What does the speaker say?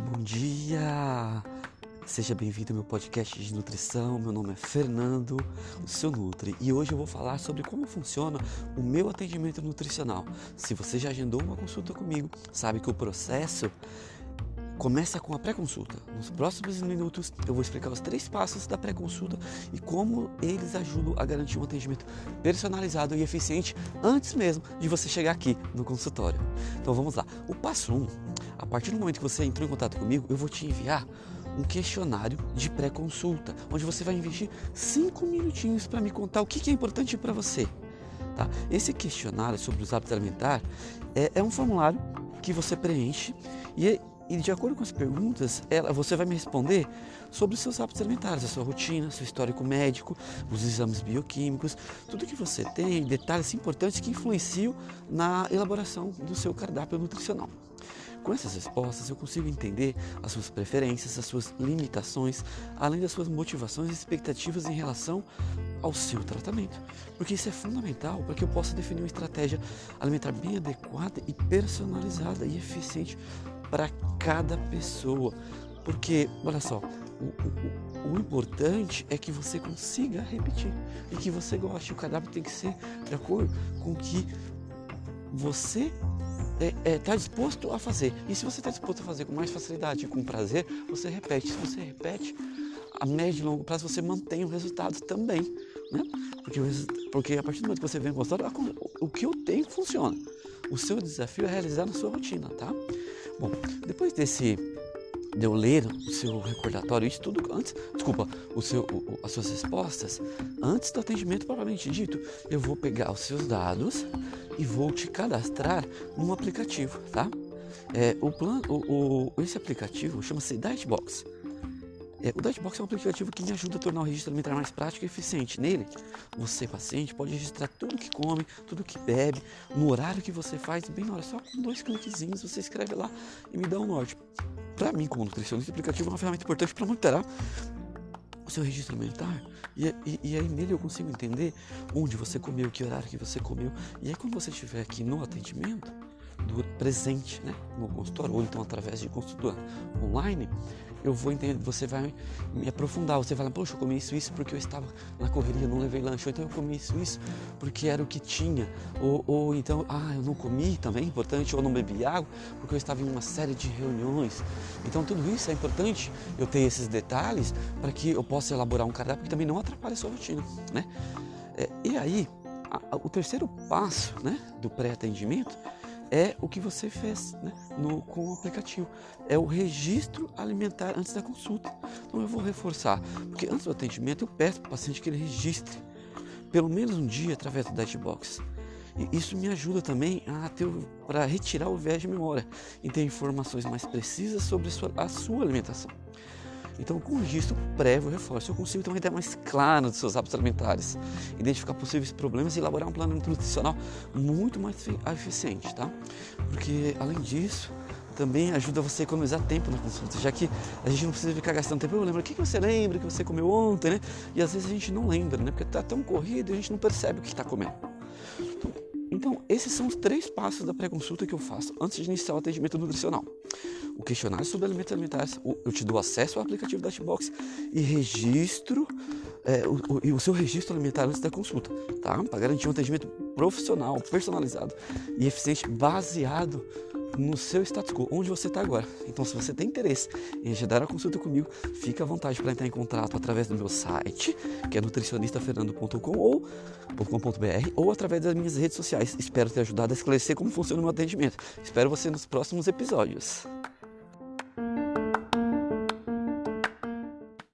bom dia! Seja bem-vindo ao meu podcast de nutrição. Meu nome é Fernando, o seu Nutri, e hoje eu vou falar sobre como funciona o meu atendimento nutricional. Se você já agendou uma consulta comigo, sabe que o processo começa com a pré-consulta. Nos próximos minutos eu vou explicar os três passos da pré-consulta e como eles ajudam a garantir um atendimento personalizado e eficiente antes mesmo de você chegar aqui no consultório. Então vamos lá. O passo 1, um, a partir do momento que você entrou em contato comigo, eu vou te enviar um questionário de pré-consulta, onde você vai investir cinco minutinhos para me contar o que é importante para você. Tá? Esse questionário sobre os hábitos alimentares é, é um formulário que você preenche e e de acordo com as perguntas, ela, você vai me responder sobre os seus hábitos alimentares, a sua rotina, seu histórico médico, os exames bioquímicos, tudo que você tem, detalhes importantes que influenciam na elaboração do seu cardápio nutricional. Com essas respostas, eu consigo entender as suas preferências, as suas limitações, além das suas motivações e expectativas em relação ao seu tratamento. Porque isso é fundamental para que eu possa definir uma estratégia alimentar bem adequada e personalizada e eficiente para cada pessoa. Porque, olha só, o, o, o, importante é que você consiga repetir e que você goste. O cardápio tem que ser de acordo com o que você está é, é, tá disposto a fazer. E se você está disposto a fazer com mais facilidade e com prazer, você repete. Se você repete, a médio e longo prazo você mantém o resultado também. Né? Porque, porque a partir do momento que você vem gostar, o que eu tenho funciona. O seu desafio é realizar na sua rotina, tá? Bom, depois desse de eu ler o seu recordatório, isso tudo antes, desculpa, o seu, o, as suas respostas, antes do atendimento propriamente dito, eu vou pegar os seus dados e vou te cadastrar num aplicativo, tá? É, o plano, o, o, esse aplicativo chama-se Dietbox. É, o Dietbox é um aplicativo que me ajuda a tornar o registro alimentar mais prático e eficiente. Nele, você, paciente, pode registrar tudo que come, tudo que bebe, no horário que você faz, bem na hora, só com dois cliquezinhos você escreve lá e me dá um norte. Para mim, como nutricionista, o aplicativo é uma ferramenta importante para monitorar o seu registro alimentar e, e, e, aí nele eu consigo entender onde você comeu, que horário que você comeu. E aí quando você estiver aqui no atendimento, do presente, né, no consultório, ou então através de consulta online, eu vou entender, você vai me aprofundar, você vai falar, poxa, eu comi isso, isso porque eu estava na correria, não levei lanche, ou então eu comi isso, isso porque era o que tinha, ou, ou então, ah, eu não comi também, é importante, ou não bebi água porque eu estava em uma série de reuniões. Então tudo isso é importante eu ter esses detalhes para que eu possa elaborar um cardápio que também não atrapalhe a sua rotina, né? É, e aí, o terceiro passo, né, do pré-atendimento é o que você fez né, no, com o aplicativo. É o registro alimentar antes da consulta. Então eu vou reforçar, porque antes do atendimento eu peço para o paciente que ele registre pelo menos um dia através do Dashbox. E isso me ajuda também para retirar o viés de memória e ter informações mais precisas sobre a sua, a sua alimentação. Então, com registro prévio reforço, eu consigo ter uma ideia mais clara dos seus hábitos alimentares, identificar possíveis problemas e elaborar um plano nutricional muito mais eficiente, tá? Porque, além disso, também ajuda você a economizar tempo na consulta, já que a gente não precisa ficar gastando tempo. Eu lembro, o que você lembra que você comeu ontem, né? E às vezes a gente não lembra, né? Porque está tão corrido e a gente não percebe o que está comendo. Então, então, esses são os três passos da pré-consulta que eu faço antes de iniciar o atendimento nutricional. O questionário sobre alimentos alimentares, eu te dou acesso ao aplicativo da Box e registro é, o, o, o, seu registro alimentar antes da consulta, tá? Para garantir um atendimento profissional, personalizado e eficiente, baseado no seu status quo, onde você está agora. Então, se você tem interesse em agendar a consulta comigo, fique à vontade para entrar em contato através do meu site, que é nutricionistafernando.com ou .com.br ou através das minhas redes sociais. Espero ter ajudado a esclarecer como funciona o meu atendimento. Espero você nos próximos episódios.